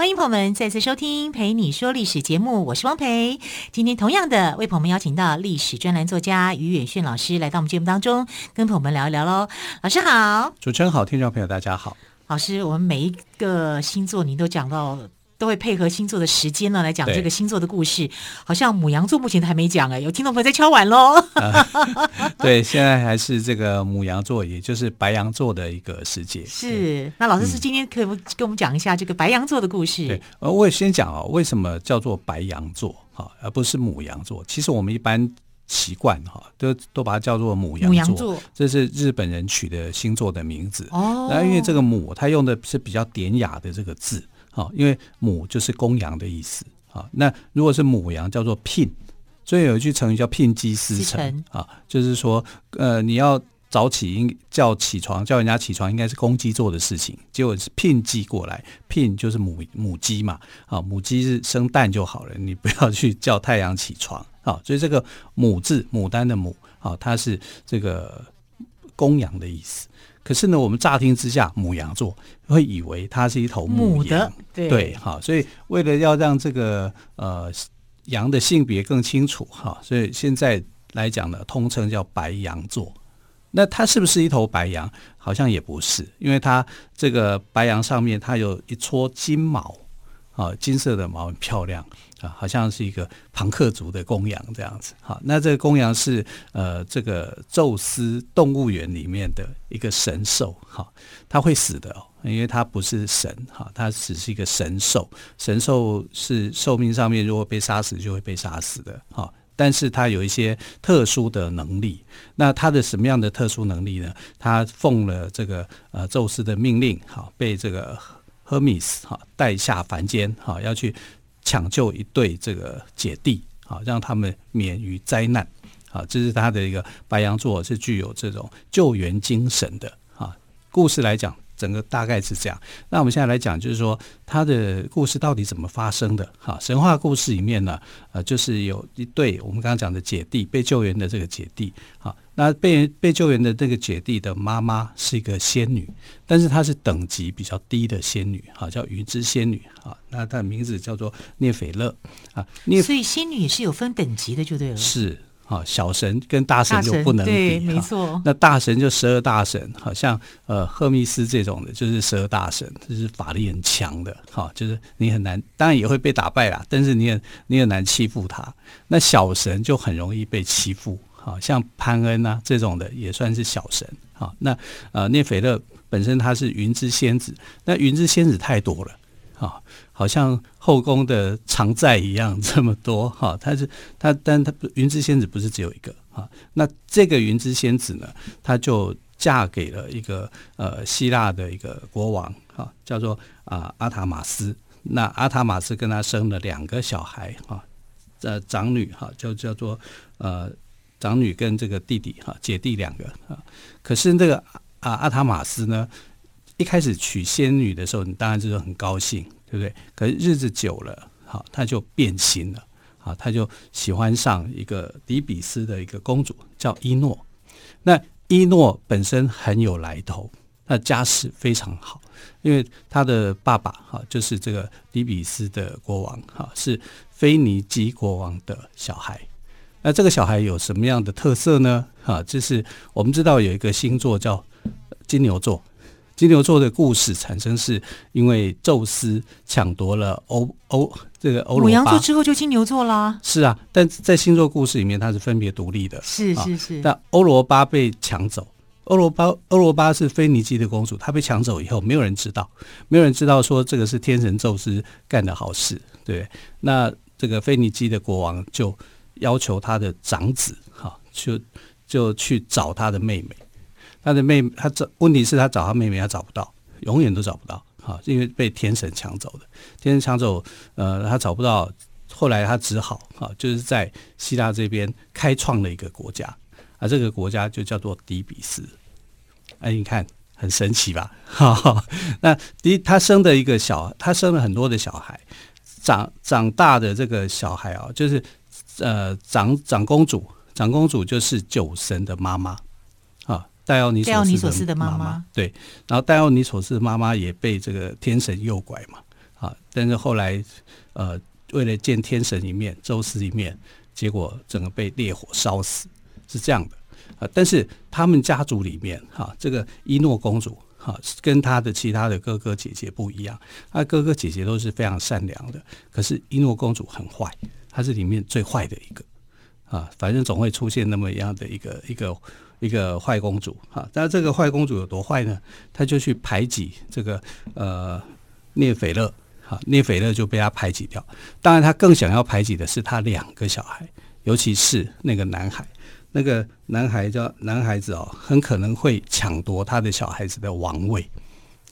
欢迎朋友们再次收听《陪你说历史》节目，我是汪培。今天同样的为朋友们邀请到历史专栏作家于远炫老师来到我们节目当中，跟朋友们聊一聊喽。老师好，主持人好，听众朋友大家好。老师，我们每一个星座您都讲到。都会配合星座的时间呢来讲这个星座的故事，好像母羊座目前还没讲哎，有听众朋友在敲碗喽。呃、对，现在还是这个母羊座，也就是白羊座的一个世界。是，那老师是今天可以跟我们讲一下这个白羊座的故事？对，呃，我也先讲哦，为什么叫做白羊座哈，而不是母羊座？其实我们一般习惯哈，都都把它叫做母羊座，牡羊座，这是日本人取的星座的名字哦。那因为这个母，它用的是比较典雅的这个字。好，因为母就是公羊的意思。好，那如果是母羊，叫做聘，所以有一句成语叫“聘鸡司晨”啊，就是说，呃，你要早起，应叫起床，叫人家起床，应该是公鸡做的事情，结果是聘鸡过来，聘就是母母鸡嘛，啊，母鸡是生蛋就好了，你不要去叫太阳起床啊。所以这个“母”字，牡丹的“母”啊，它是这个公羊的意思。可是呢，我们乍听之下，母羊座会以为它是一头母羊，对对，好，所以为了要让这个呃羊的性别更清楚哈，所以现在来讲呢，通称叫白羊座。那它是不是一头白羊？好像也不是，因为它这个白羊上面它有一撮金毛。啊，金色的毛很漂亮啊，好像是一个庞克族的公羊这样子。好，那这个公羊是呃，这个宙斯动物园里面的一个神兽。哈，它会死的哦，因为它不是神哈，它只是一个神兽。神兽是寿命上面如果被杀死就会被杀死的。哈，但是它有一些特殊的能力。那它的什么样的特殊能力呢？它奉了这个呃宙斯的命令，哈，被这个。赫米斯哈带下凡间哈，要去抢救一对这个姐弟啊，让他们免于灾难啊。这是他的一个白羊座，是具有这种救援精神的啊。故事来讲。整个大概是这样。那我们现在来讲，就是说他的故事到底怎么发生的？哈，神话故事里面呢，呃，就是有一对我们刚刚讲的姐弟被救援的这个姐弟，好，那被被救援的这个姐弟的妈妈是一个仙女，但是她是等级比较低的仙女，哈，叫鱼之仙女，啊，那她的名字叫做涅斐勒，啊，涅，所以仙女也是有分等级的，就对了，是。啊，小神跟大神就不能比，对，没错。那大神就十二大神，好像呃赫密斯这种的，就是十二大神，就是法力很强的，哈，就是你很难，当然也会被打败啦，但是你也你很难欺负他。那小神就很容易被欺负，好像潘恩啊这种的也算是小神，好，那呃涅斐勒本身他是云之仙子，那云之仙子太多了。啊，好像后宫的常在一样，这么多哈。他是他，但他云之仙子不是只有一个哈。那这个云之仙子呢，她就嫁给了一个呃希腊的一个国王哈，叫做啊阿塔马斯。那阿塔马斯跟他生了两个小孩哈，呃长女哈，就叫做呃长女跟这个弟弟哈，姐弟两个啊。可是这个啊阿塔马斯呢，一开始娶仙女的时候，你当然就是很高兴，对不对？可是日子久了，好，他就变心了，好，他就喜欢上一个底比斯的一个公主，叫伊诺。那伊诺本身很有来头，他家世非常好，因为他的爸爸哈就是这个底比斯的国王哈，是腓尼基国王的小孩。那这个小孩有什么样的特色呢？哈，就是我们知道有一个星座叫金牛座。金牛座的故事产生是因为宙斯抢夺了欧欧这个欧罗巴。牡羊座之后就金牛座啦。是啊，但在星座故事里面它是分别独立的。是是是。啊、但欧罗巴被抢走，欧罗巴欧罗巴是腓尼基的公主，她被抢走以后，没有人知道，没有人知道说这个是天神宙斯干的好事，对。那这个腓尼基的国王就要求他的长子哈，就就去找他的妹妹。他的妹，他找问题是，他找他妹妹，他找不到，永远都找不到，哈，因为被天神抢走的。天神抢走，呃，他找不到。后来他只好啊，就是在希腊这边开创了一个国家，啊，这个国家就叫做底比斯。哎，你看很神奇吧？哈哈，那第，他生的一个小，他生了很多的小孩，长长大的这个小孩啊，就是呃，长长公主，长公主就是酒神的妈妈戴奥尼索斯的妈妈。对，然后戴奥尼索斯的妈妈也被这个天神诱拐嘛，啊，但是后来呃。为了见天神一面，宙斯一面，结果整个被烈火烧死，是这样的啊。但是他们家族里面，哈，这个伊诺公主，哈，跟他的其他的哥哥姐姐不一样，他哥哥姐姐都是非常善良的，可是伊诺公主很坏，她是里面最坏的一个啊。反正总会出现那么样的一个一个一个坏公主哈。但这个坏公主有多坏呢？她就去排挤这个呃聂斐勒。哈，聂斐勒就被她排挤掉。当然，她更想要排挤的是她两个小孩，尤其是那个男孩。那个男孩叫男孩子哦，很可能会抢夺他的小孩子的王位。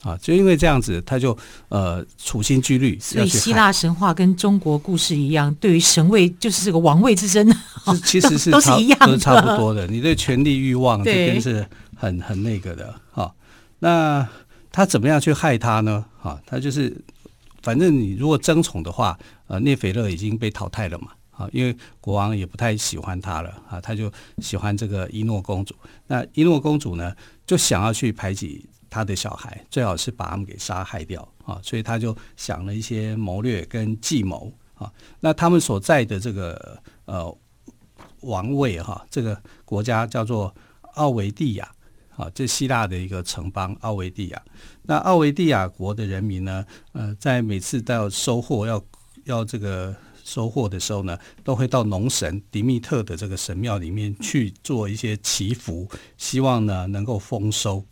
啊，就因为这样子，他就呃处心积虑。所以希腊神话跟中国故事一样，对于神位就是这个王位之争，其实是都是一样的，都是差不多的。你对权力欲望这边是很很那个的。哈，那他怎么样去害他呢？哈，他就是。反正你如果争宠的话，呃，聂斐勒已经被淘汰了嘛，啊，因为国王也不太喜欢他了啊，他就喜欢这个伊诺公主。那伊诺公主呢，就想要去排挤他的小孩，最好是把他们给杀害掉啊，所以他就想了一些谋略跟计谋啊。那他们所在的这个呃王位哈，这个国家叫做奥维蒂亚。啊，这希腊的一个城邦奥维蒂亚。那奥维蒂亚国的人民呢，呃，在每次都要收获要要这个收获的时候呢，都会到农神迪密特的这个神庙里面去做一些祈福，希望呢能够丰收。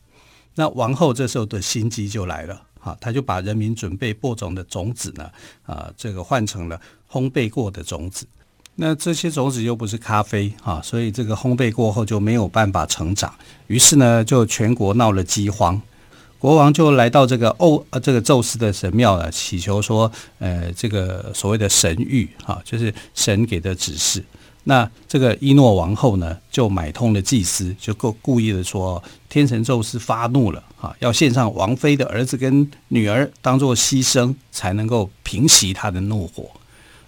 那王后这时候的心机就来了，哈，他就把人民准备播种的种子呢，啊，这个换成了烘焙过的种子。那这些种子又不是咖啡啊，所以这个烘焙过后就没有办法成长，于是呢，就全国闹了饥荒。国王就来到这个欧呃这个宙斯的神庙呢，祈求说，呃，这个所谓的神谕啊，就是神给的指示。那这个伊诺王后呢，就买通了祭司，就故故意的说，天神宙斯发怒了啊，要献上王妃的儿子跟女儿当做牺牲，才能够平息他的怒火。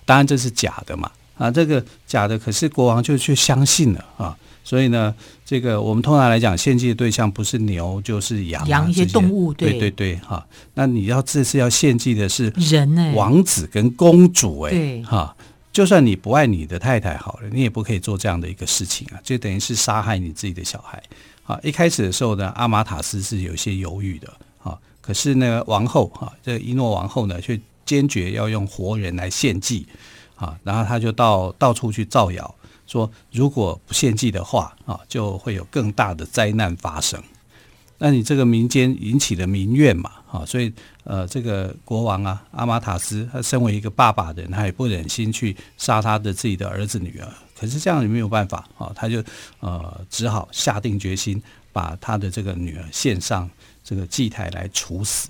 当然这是假的嘛。啊，这个假的，可是国王就去相信了啊，所以呢，这个我们通常来讲，献祭的对象不是牛就是羊，羊一些动物，对对对，哈、啊。那你要这次要献祭的是人呢，王子跟公主哎，对，哈，就算你不爱你的太太好了，你也不可以做这样的一个事情啊，就等于是杀害你自己的小孩。啊，一开始的时候呢，阿玛塔斯是有些犹豫的，啊，可是呢，王后哈，这一诺王后呢，却坚决要用活人来献祭。啊，然后他就到到处去造谣，说如果不献祭的话，啊，就会有更大的灾难发生。那你这个民间引起了民怨嘛，啊，所以呃，这个国王啊，阿玛塔斯，他身为一个爸爸的，他也不忍心去杀他的自己的儿子女儿。可是这样也没有办法啊，他就呃只好下定决心把他的这个女儿献上这个祭台来处死。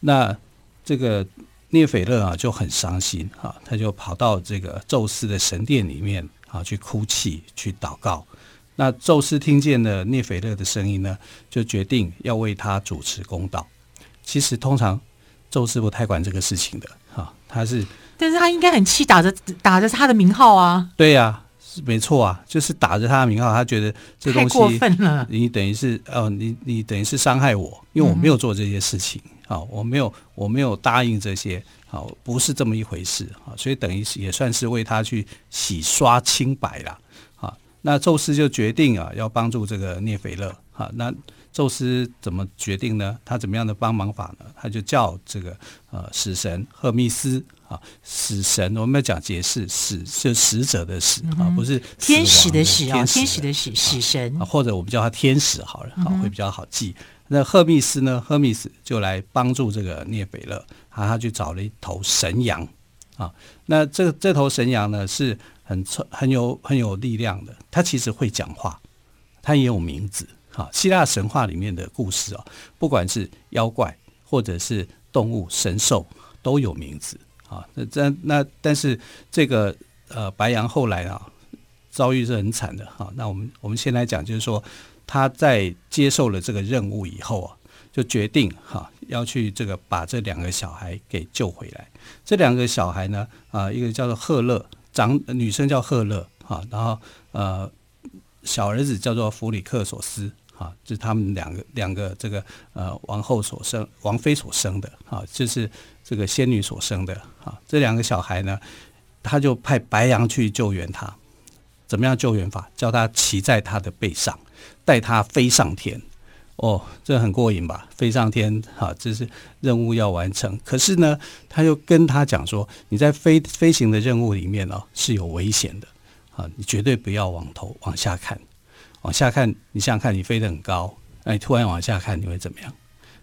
那这个。聂斐勒啊就很伤心啊，他就跑到这个宙斯的神殿里面啊去哭泣、去祷告。那宙斯听见了聂斐勒的声音呢，就决定要为他主持公道。其实通常宙斯不太管这个事情的哈，他是，但是他应该很气，打着打着他的名号啊。对呀、啊，没错啊，就是打着他的名号，他觉得这东西过分了。你等于是哦，你你等于是伤害我，因为我没有做这些事情。嗯啊，我没有，我没有答应这些，好，不是这么一回事，啊，所以等于也算是为他去洗刷清白了，啊，那宙斯就决定啊，要帮助这个涅斐勒，啊，那宙斯怎么决定呢？他怎么样的帮忙法呢？他就叫这个呃死神赫密斯，啊，死神我们要讲解释，死是死者的死啊，不是天使的死啊，天使的死，死神，或者我们叫他天使好了，好，会比较好记。那赫密斯呢？赫密斯就来帮助这个聂斐勒，啊，他去找了一头神羊，啊，那这这头神羊呢是很很有很有力量的，它其实会讲话，它也有名字，啊，希腊神话里面的故事啊，不管是妖怪或者是动物神兽都有名字，啊。那这那但是这个呃白羊后来啊遭遇是很惨的哈、那我们我们先来讲，就是说他在接受了这个任务以后啊，就决定哈、要去这个把这两个小孩给救回来。这两个小孩呢啊，一个叫做赫勒，长女生叫赫勒啊，然后呃小儿子叫做弗里克索斯。啊，就是他们两个两个这个呃王后所生王妃所生的啊，就是这个仙女所生的啊。这两个小孩呢，他就派白羊去救援他。怎么样救援法？叫他骑在他的背上，带他飞上天。哦，这很过瘾吧？飞上天，啊，这是任务要完成。可是呢，他又跟他讲说，你在飞飞行的任务里面哦是有危险的啊，你绝对不要往头往下看。往下看，你想想看，你飞得很高，那你突然往下看，你会怎么样？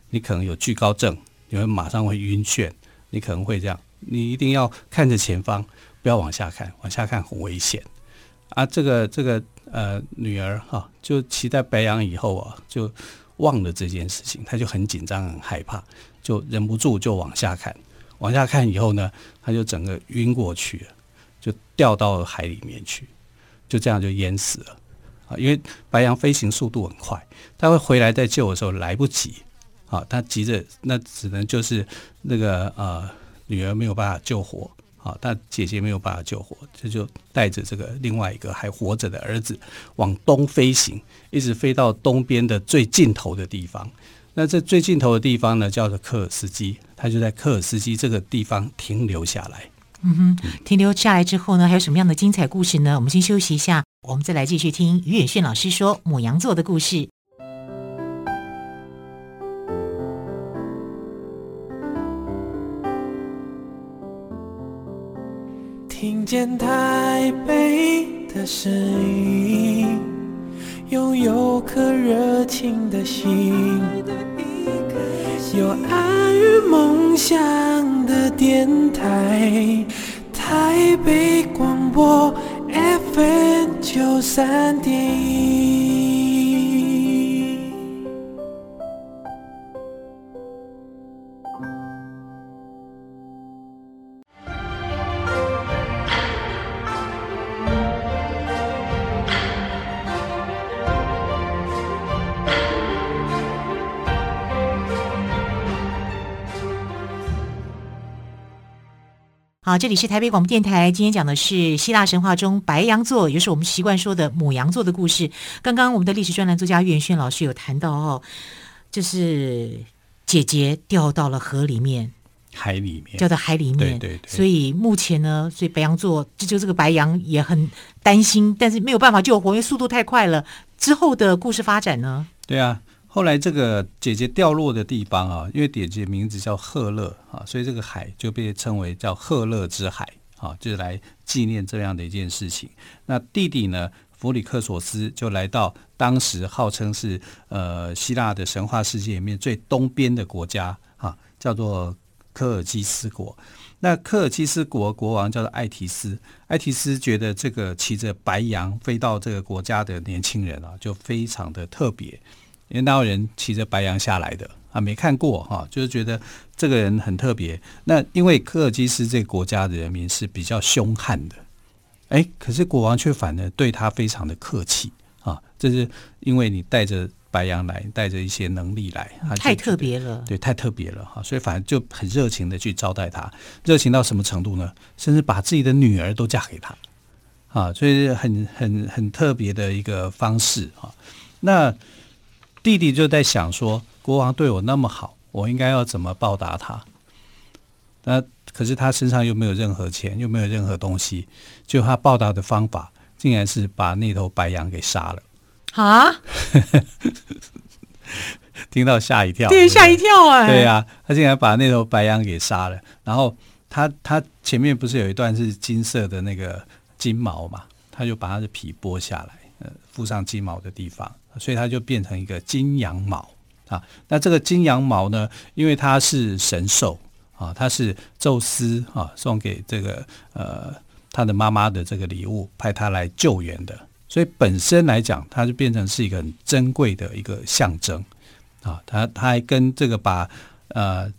你可能有惧高症，你会马上会晕眩，你可能会这样。你一定要看着前方，不要往下看，往下看很危险。啊，这个这个呃女儿哈、就骑在白羊以后啊，就忘了这件事情，她就很紧张很害怕，就忍不住就往下看。往下看以后呢，她就整个晕过去了，就掉到海里面去，就这样就淹死了。啊，因为白羊飞行速度很快，他会回来再救的时候来不及，啊，他急着，那只能就是那个呃女儿没有办法救活，啊，他姐姐没有办法救活，这就带着这个另外一个还活着的儿子往东飞行，一直飞到东边的最尽头的地方。那这最尽头的地方呢，叫做科尔斯基，他就在科尔斯基这个地方停留下来。嗯哼，停留下来之后呢，还有什么样的精彩故事呢？我们先休息一下，我们再来继续听于远炫老师说母羊座的故事。听见台北的声音，拥有颗热情的心，有爱与梦想的电台，台北广播九三点好，这里是台北广播电台。今天讲的是希腊神话中白羊座，也就是我们习惯说的母羊座的故事。刚刚我们的历史专栏作家于远炫老师有谈到哦，就是姐姐掉到了河里面，海里面掉到海里面。对对对。所以目前呢，所以白羊座这就这个白羊也很担心，但是没有办法救活，因为速度太快了。之后的故事发展呢？对啊。后来这个姐姐掉落的地方啊，因为姐姐名字叫赫勒啊，所以这个海就被称为叫赫勒之海啊，就是来纪念这样的一件事情。那弟弟呢，弗里克索斯就来到当时号称是呃希腊的神话世界里面最东边的国家啊，叫做科尔基斯国。那科尔基斯国国王叫做艾提斯，艾提斯觉得这个骑着白羊飞到这个国家的年轻人啊，就非常的特别。因为哪有人骑着白羊下来的啊？没看过哈，就是觉得这个人很特别。那因为科尔基斯这个国家的人民是比较凶悍的，哎，可是国王却反而对他非常的客气啊。这是因为你带着白羊来，带着一些能力来，太特别了，对，太特别了哈。所以反正就很热情的去招待他，热情到什么程度呢？甚至把自己的女儿都嫁给他啊，所以很很很特别的一个方式啊。那弟弟就在想说，国王对我那么好，我应该要怎么报答他？那可是他身上又没有任何钱，又没有任何东西，就他报答的方法，竟然是把那头白羊给杀了。啊！听到吓一跳，对，吓一跳哎！对呀，他竟然把那头白羊给杀了。然后他他前面不是有一段是金色的那个金毛嘛？他就把他的皮剥下来，呃，附上金毛的地方。所以它就变成一个金羊毛啊。那这个金羊毛呢，因为它是神兽啊，它是宙斯啊送给这个呃他的妈妈的这个礼物，派他来救援的。所以本身来讲，它就变成是一个很珍贵的一个象征啊。它它还跟这个把呃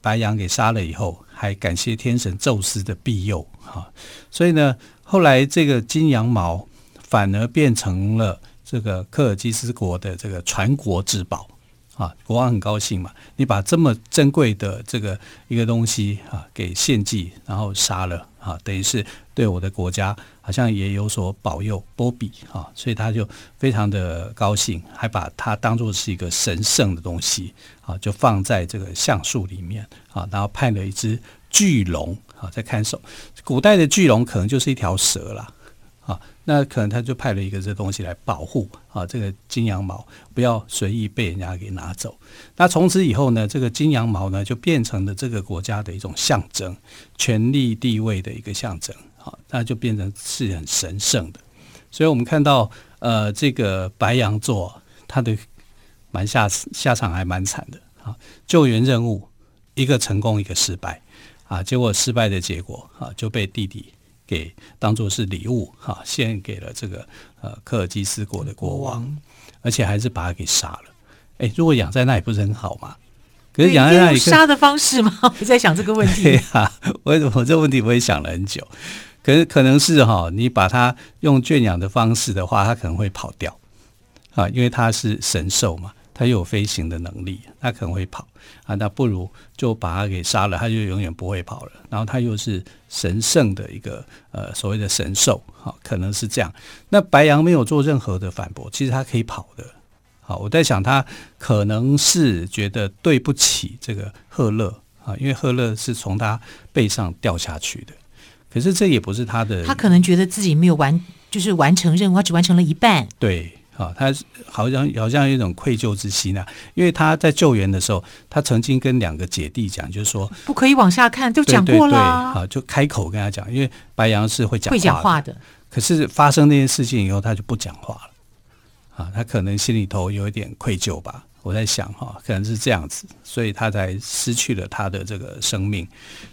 白羊给杀了以后，还感谢天神宙斯的庇佑啊，所以呢，后来这个金羊毛反而变成了这个科尔基斯国的这个传国之宝啊，国王很高兴嘛，你把这么珍贵的这个一个东西啊给献祭，然后杀了啊，等于是对我的国家好像也有所保佑波比啊，所以他就非常的高兴，还把它当作是一个神圣的东西啊，就放在这个橡树里面啊，然后派了一只巨龙啊在看守。古代的巨龙可能就是一条蛇了。啊，那可能他就派了一个这东西来保护啊，这个金羊毛不要随意被人家给拿走。那从此以后呢，这个金羊毛呢就变成了这个国家的一种象征，权力地位的一个象征。好，那就变成是很神圣的。所以我们看到，呃，这个白羊座，他的蛮下下场还蛮惨的啊，救援任务一个成功一个失败啊，结果失败的结果啊就被弟弟。给当做是礼物哈，献给了这个呃科尔基斯国的国王，而且还是把他给杀了。哎，如果养在那里不是很好吗？可是养在那里杀的方式吗？我在想这个问题。对啊，我我这个问题我也想了很久。可是可能是哈，你把它用圈养的方式的话，它可能会跑掉啊，因为它是神兽嘛。他又有飞行的能力，他可能会跑啊，那不如就把他给杀了，他就永远不会跑了。然后他又是神圣的一个呃所谓的神兽，好，可能是这样。那白羊没有做任何的反驳，其实他可以跑的。好，我在想他可能是觉得对不起这个赫勒啊，因为赫勒是从他背上掉下去的。可是这也不是他的，他可能觉得自己没有完，就是完成任务，他只完成了一半。对。啊，他好像好像有一种愧疚之心啊，因为他在救援的时候，他曾经跟两个姐弟讲，就是说不可以往下看，就讲过了。啊，就开口跟他讲，因为白羊是会讲会讲话的。可是发生那件事情以后，他就不讲话了。啊，他可能心里头有一点愧疚吧。我在想哈，可能是这样子，所以他才失去了他的这个生命。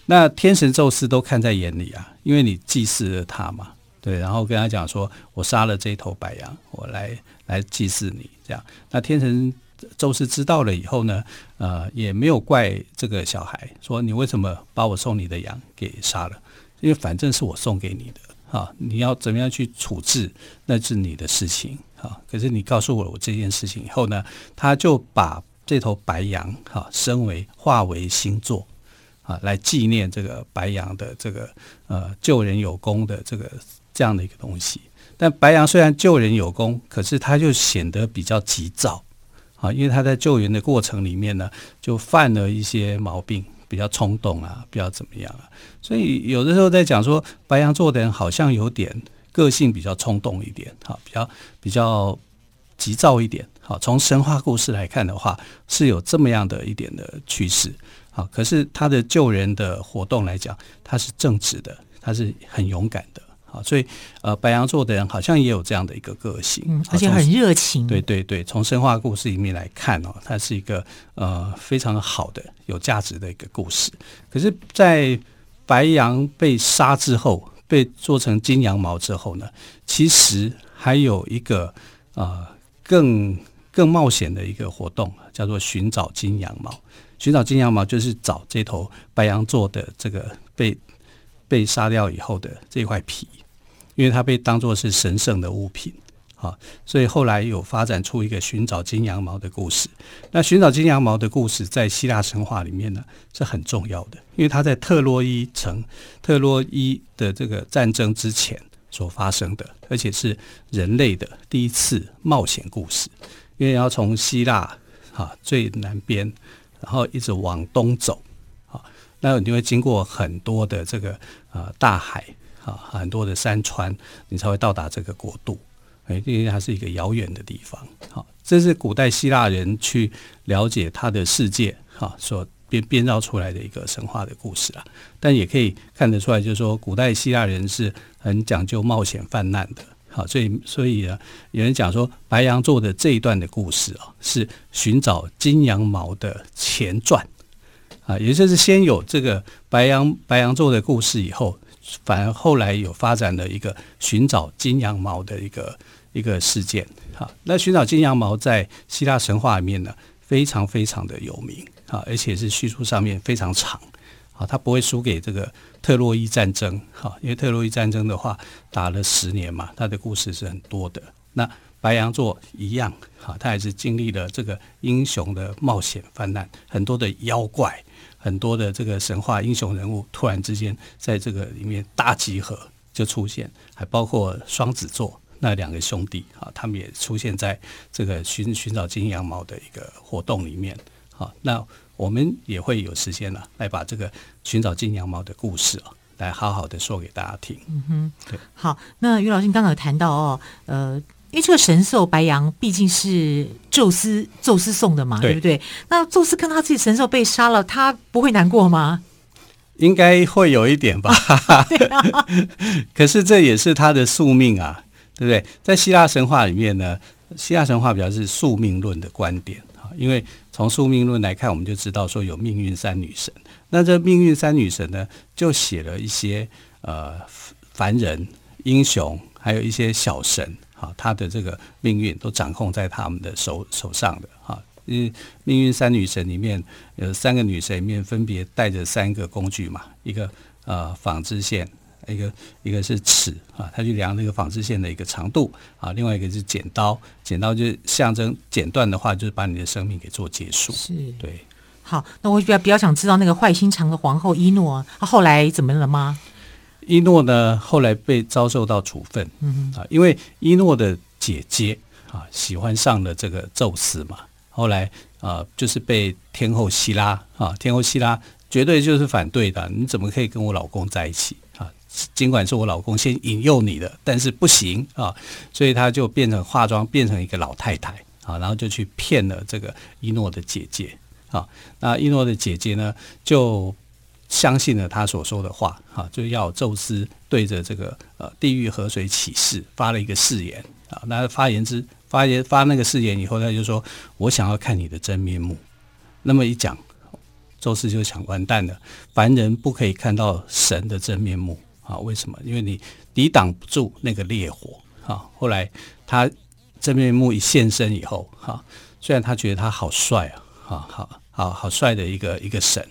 那天神宙斯都看在眼里啊，因为你祭祀了他嘛。对，然后跟他讲说，我杀了这一头白羊，我来来祭祀你，这样。那天神宙斯知道了以后呢，呃，也没有怪这个小孩，说你为什么把我送你的羊给杀了？因为反正是我送给你的，啊，你要怎么样去处置，那是你的事情，啊。可是你告诉我我这件事情以后呢，他就把这头白羊，哈，身为化为星座，啊，来纪念这个白羊的这个呃救人有功的这个。这样的一个东西，但白羊虽然救人有功，可是他就显得比较急躁啊，因为他在救援的过程里面呢，就犯了一些毛病，比较冲动啊，比较怎么样啊，所以有的时候在讲说白羊座的人好像有点个性比较冲动一点，哈，比较比较急躁一点，好，从神话故事来看的话，是有这么样的一点的趋势，好，可是他的救人的活动来讲，他是正直的，他是很勇敢的。啊，所以呃，白羊座的人好像也有这样的一个个性，嗯，而且很热情。对对对，从神话故事里面来看哦，它是一个呃非常好的、有价值的一个故事。可是，在白羊被杀之后，被做成金羊毛之后呢，其实还有一个呃更更冒险的一个活动，叫做寻找金羊毛。寻找金羊毛就是找这头白羊座的这个被被杀掉以后的这块皮。因为它被当作是神圣的物品，啊，所以后来有发展出一个寻找金羊毛的故事。那寻找金羊毛的故事在希腊神话里面呢是很重要的，因为它在特洛伊城、特洛伊的这个战争之前所发生的，而且是人类的第一次冒险故事。因为要从希腊啊最南边，然后一直往东走，啊，那你会经过很多的这个呃大海。啊，很多的山川，你才会到达这个国度。哎，因为它是一个遥远的地方。好，这是古代希腊人去了解他的世界，哈，所编编造出来的一个神话的故事啊。但也可以看得出来，就是说，古代希腊人是很讲究冒险犯难的。好，所以所以呢，有人讲说，白羊座的这一段的故事啊，是寻找金羊毛的前传啊，也就是先有这个白羊白羊座的故事以后。反而后来有发展了一个寻找金羊毛的一个一个事件，好，那寻找金羊毛在希腊神话里面呢，非常非常的有名啊，而且是叙述上面非常长。啊，他不会输给这个特洛伊战争，哈，因为特洛伊战争的话打了十年嘛，他的故事是很多的。那白羊座一样，哈，他也是经历了这个英雄的冒险泛滥，很多的妖怪，很多的这个神话英雄人物，突然之间在这个里面大集合就出现，还包括双子座那两个兄弟，啊，他们也出现在这个寻寻找金羊毛的一个活动里面，好，那。我们也会有时间了，来把这个寻找金羊毛的故事啊，来好好的说给大家听。嗯哼，对。好，那于老师，你刚刚有谈到哦，呃，因为这个神兽白羊毕竟是宙斯宙斯送的嘛，对，对不对？那宙斯看到他自己神兽被杀了，他不会难过吗？应该会有一点吧。对啊。可是这也是他的宿命啊，对不对？在希腊神话里面呢，希腊神话比较是宿命论的观点。因为从宿命论来看，我们就知道说有命运三女神。那这命运三女神呢，就写了一些呃凡人、英雄，还有一些小神，哈，他的这个命运都掌控在他们的手手上的哈。因为命运三女神里面有三个女神里面分别带着三个工具嘛，一个呃纺织线。一个一个是尺啊，他去量那个纺织线的一个长度啊，另外一个是剪刀，剪刀就象征剪断的话，就是把你的生命给做结束。是，对。好，那我比较比较想知道那个坏心肠的皇后伊诺，她后来怎么了吗？伊诺呢，后来被遭受到处分，嗯啊，因为一诺的姐姐啊喜欢上了这个宙斯嘛，后来啊就是被天后希拉啊，天后希拉。绝对就是反对的，你怎么可以跟我老公在一起啊？尽管是我老公先引诱你的，但是不行啊，所以他就变成化妆，变成一个老太太啊，然后就去骗了这个一诺的姐姐啊。那一诺的姐姐呢，就相信了他所说的话啊，就要宙斯对着这个呃地狱河水起誓，发了一个誓言啊。那发言之发言发那个誓言以后，他就说：“我想要看你的真面目。”那么一讲。宙斯就想完蛋了，凡人不可以看到神的真面目啊？为什么？因为你抵挡不住那个烈火啊。后来他真面目一现身以后，哈，虽然他觉得他好帅啊，哈，好好好帅的一个一个神，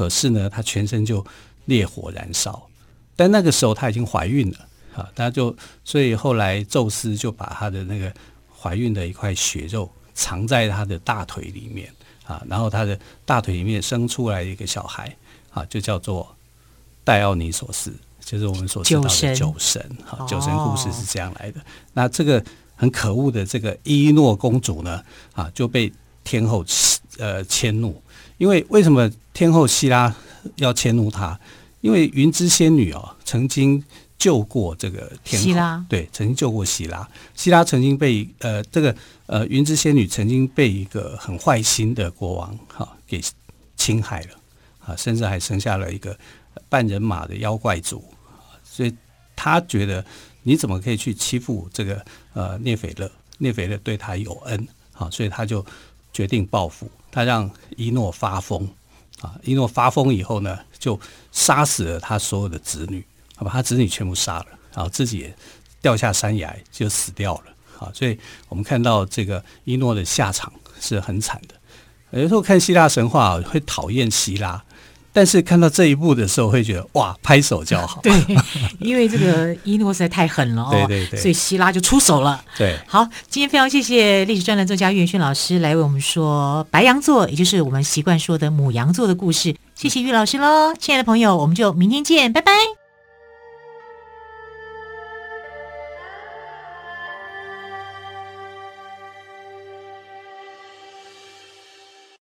可是呢，她全身就烈火燃烧。但那个时候她已经怀孕了啊，她就所以后来宙斯就把她的那个怀孕的一块血肉藏在她的大腿里面。啊，然后她的大腿里面生出来一个小孩，啊，就叫做戴奥尼索斯，就是我们所知道的酒神。哈，酒神故事是这样来的。那这个很可恶的这个伊诺公主呢，啊，就被天后呃迁怒。因为为什么天后希拉要迁怒他？因为云之仙女哦，曾经。救过这个天后，希拉，对，曾经救过希拉。希拉曾经被呃这个呃云之仙女曾经被一个很坏心的国王哈、啊、给侵害了啊，甚至还生下了一个半人马的妖怪族，所以他觉得你怎么可以去欺负这个呃涅斐勒？涅斐勒对他有恩，好、啊，所以他就决定报复，他让伊诺发疯啊，伊诺发疯以后呢，就杀死了他所有的子女。把他子女全部杀了，然后自己也掉下山崖就死掉了。啊，所以我们看到这个伊诺的下场是很惨的。有时候看希腊神话会讨厌希腊，但是看到这一步的时候会觉得哇，拍手叫好。对，因为这个伊诺实在太狠了哦，对对对，所以希拉就出手了。对，好，今天非常谢谢历史专栏作家岳轩老师来为我们说白羊座，也就是我们习惯说的母羊座的故事。谢谢岳老师喽，亲爱的朋友，我们就明天见，拜拜。